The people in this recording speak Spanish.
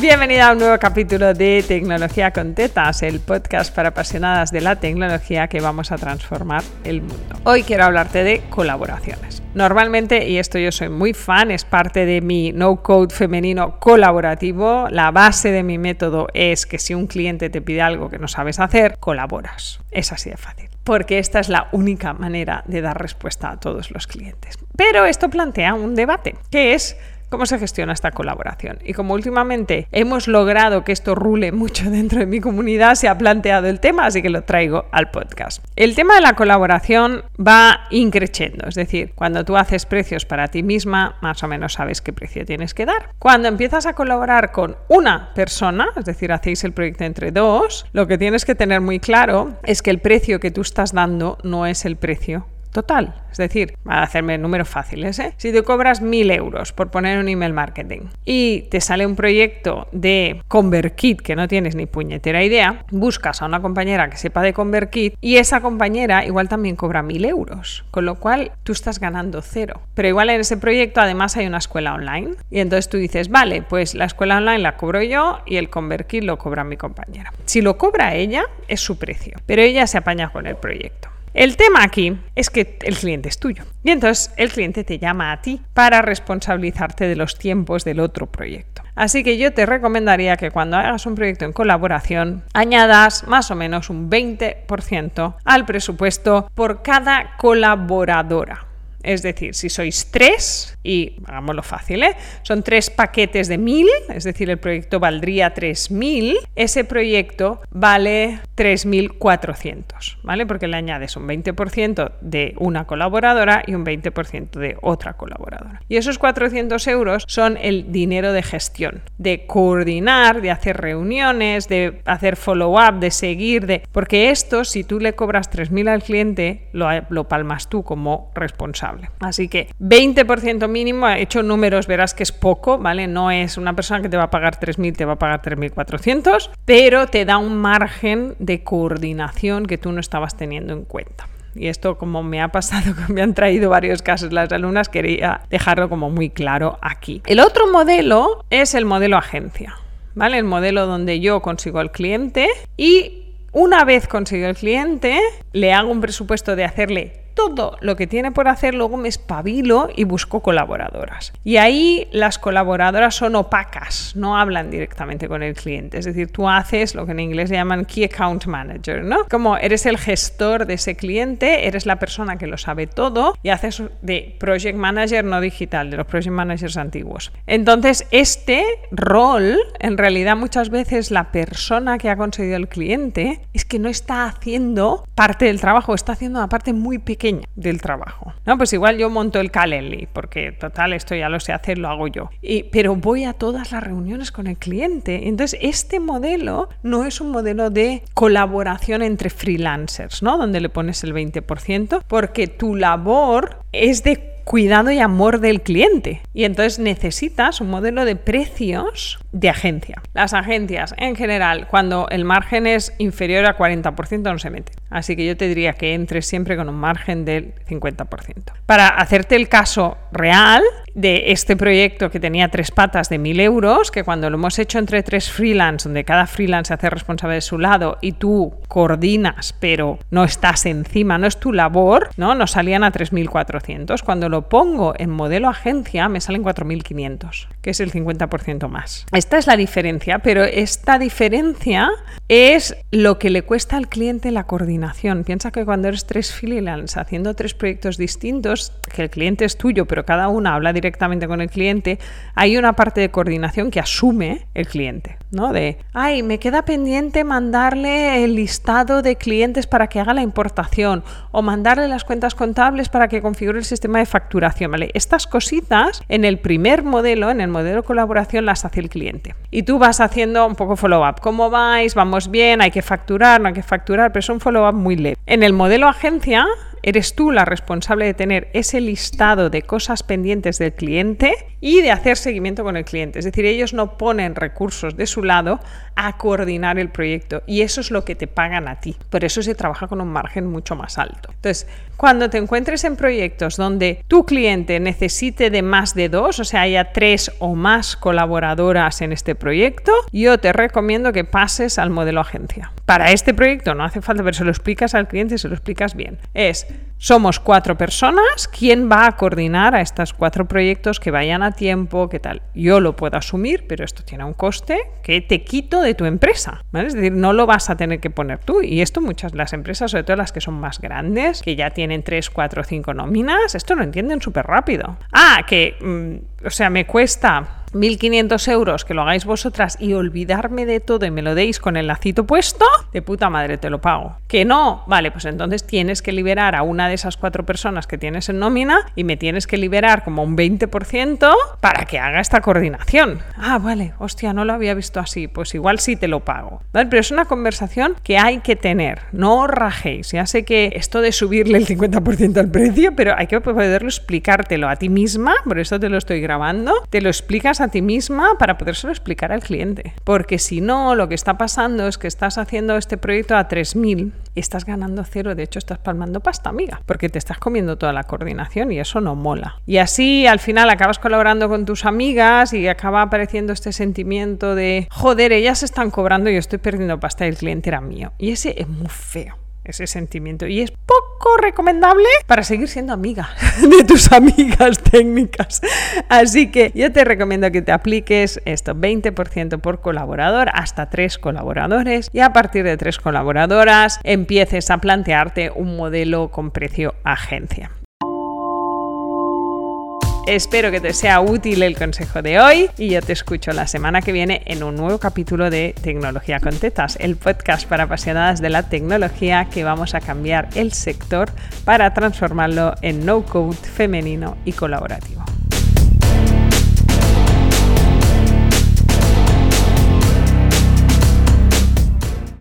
Bienvenida a un nuevo capítulo de Tecnología con Tetas, el podcast para apasionadas de la tecnología que vamos a transformar el mundo. Hoy quiero hablarte de colaboraciones. Normalmente, y esto yo soy muy fan, es parte de mi no-code femenino colaborativo, la base de mi método es que si un cliente te pide algo que no sabes hacer, colaboras. Es así de fácil porque esta es la única manera de dar respuesta a todos los clientes. Pero esto plantea un debate, que es cómo se gestiona esta colaboración. Y como últimamente hemos logrado que esto rule mucho dentro de mi comunidad, se ha planteado el tema, así que lo traigo al podcast. El tema de la colaboración va increciendo, es decir, cuando tú haces precios para ti misma, más o menos sabes qué precio tienes que dar. Cuando empiezas a colaborar con una persona, es decir, hacéis el proyecto entre dos, lo que tienes que tener muy claro es que el precio que tú estás dando no es el precio total. Es decir, a hacerme números fáciles, ¿eh? si te cobras mil euros por poner un email marketing y te sale un proyecto de ConvertKit que no tienes ni puñetera idea, buscas a una compañera que sepa de ConvertKit y esa compañera igual también cobra mil euros, con lo cual tú estás ganando cero. Pero igual en ese proyecto además hay una escuela online y entonces tú dices, vale, pues la escuela online la cobro yo y el ConvertKit lo cobra mi compañera. Si lo cobra ella, es su precio, pero ella se apaña con el proyecto. El tema aquí es que el cliente es tuyo. Y entonces el cliente te llama a ti para responsabilizarte de los tiempos del otro proyecto. Así que yo te recomendaría que cuando hagas un proyecto en colaboración añadas más o menos un 20% al presupuesto por cada colaboradora. Es decir, si sois tres, y hagámoslo fácil, ¿eh? son tres paquetes de mil, es decir, el proyecto valdría 3.000, ese proyecto vale 3.400, ¿vale? Porque le añades un 20% de una colaboradora y un 20% de otra colaboradora. Y esos 400 euros son el dinero de gestión, de coordinar, de hacer reuniones, de hacer follow-up, de seguir, de... Porque esto, si tú le cobras 3.000 al cliente, lo, lo palmas tú como responsable. Así que 20% mínimo, he hecho números, verás que es poco, ¿vale? No es una persona que te va a pagar 3.000, te va a pagar 3.400, pero te da un margen de coordinación que tú no estabas teniendo en cuenta. Y esto, como me ha pasado, me han traído varios casos las alumnas, quería dejarlo como muy claro aquí. El otro modelo es el modelo agencia, ¿vale? El modelo donde yo consigo al cliente y una vez consigo el cliente, le hago un presupuesto de hacerle todo lo que tiene por hacer, luego me espabilo y busco colaboradoras. Y ahí las colaboradoras son opacas, no hablan directamente con el cliente. Es decir, tú haces lo que en inglés llaman Key Account Manager, ¿no? Como eres el gestor de ese cliente, eres la persona que lo sabe todo y haces de Project Manager no digital, de los Project Managers antiguos. Entonces, este rol, en realidad muchas veces la persona que ha conseguido el cliente es que no está haciendo parte del trabajo, está haciendo una parte muy pequeña del trabajo. No, pues igual yo monto el Calendly, porque total, esto ya lo sé hacer, lo hago yo. Y, pero voy a todas las reuniones con el cliente. Entonces, este modelo no es un modelo de colaboración entre freelancers, ¿no? Donde le pones el 20%, porque tu labor es de cuidado y amor del cliente. Y entonces necesitas un modelo de precios de agencia. Las agencias en general, cuando el margen es inferior a 40%, no se meten. Así que yo te diría que entres siempre con un margen del 50%. Para hacerte el caso real de este proyecto que tenía tres patas de 1.000 euros, que cuando lo hemos hecho entre tres freelance, donde cada freelance se hace responsable de su lado y tú coordinas, pero no estás encima, no es tu labor, ¿no? Nos salían a 3.400. Cuando lo pongo en modelo agencia, me salen 4.500, que es el 50% más. Esta es la diferencia, pero esta diferencia es lo que le cuesta al cliente la coordinación. Piensa que cuando eres tres freelance haciendo tres proyectos distintos, que el cliente es tuyo, pero cada una habla directamente con el cliente, hay una parte de coordinación que asume el cliente, ¿no? De, ay, me queda pendiente mandarle el listado de clientes para que haga la importación o mandarle las cuentas contables para que configure el sistema de facturación, ¿vale? Estas cositas en el primer modelo, en el modelo de colaboración, las hace el cliente. Y tú vas haciendo un poco follow-up. ¿Cómo vais? ¿Vamos bien? ¿Hay que facturar? ¿No hay que facturar? Pero es un follow-up muy leve. En el modelo agencia, eres tú la responsable de tener ese listado de cosas pendientes del cliente y de hacer seguimiento con el cliente. Es decir, ellos no ponen recursos de su lado a coordinar el proyecto y eso es lo que te pagan a ti. Por eso se trabaja con un margen mucho más alto. Entonces, cuando te encuentres en proyectos donde tu cliente necesite de más de dos, o sea, haya tres o más colaboradoras en este proyecto, yo te recomiendo que pases al modelo agencia. Para este proyecto no hace falta, pero se lo explicas al cliente se lo explicas bien. Es, somos cuatro personas, ¿quién va a coordinar a estos cuatro proyectos que vayan a tiempo? ¿Qué tal? Yo lo puedo asumir, pero esto tiene un coste que te quito de tu empresa. Es decir, no lo vas a tener que poner tú. Y esto muchas las empresas, sobre todo las que son más grandes, que ya tienen tres, cuatro, cinco nóminas, esto lo entienden súper rápido. Ah, que, mm, o sea, me cuesta 1.500 euros que lo hagáis vosotras y olvidarme de todo y me lo deis con el lacito puesto, de puta madre te lo pago. Que no, vale, pues entonces tienes que liberar a una de esas cuatro personas que tienes en nómina y me tienes que liberar como un 20% para que haga esta coordinación. Ah, vale, hostia, no lo había visto así, pues igual sí te lo pago. ¿Vale? Pero es una conversación que hay que tener, no os rajéis. Ya sé que esto de subirle el 50% al precio, pero hay que poderlo explicártelo a ti misma, por eso te lo estoy grabando, te lo explicas a ti misma para podérselo explicar al cliente. Porque si no, lo que está pasando es que estás haciendo este proyecto a 3.000 y estás ganando cero, de hecho estás palmando pasta, amiga, porque te estás comiendo toda la coordinación y eso no mola. Y así al final acabas colaborando con tus amigas y acaba apareciendo este sentimiento de, joder, ellas están cobrando y yo estoy perdiendo pasta y el cliente era mío. Y ese es muy feo ese sentimiento. Y es poco recomendable para seguir siendo amiga de tus amigas técnicas. Así que yo te recomiendo que te apliques esto, 20% por colaborador, hasta tres colaboradores. Y a partir de tres colaboradoras empieces a plantearte un modelo con precio agencia. Espero que te sea útil el consejo de hoy y yo te escucho la semana que viene en un nuevo capítulo de Tecnología con Tetas, el podcast para apasionadas de la tecnología que vamos a cambiar el sector para transformarlo en no code femenino y colaborativo.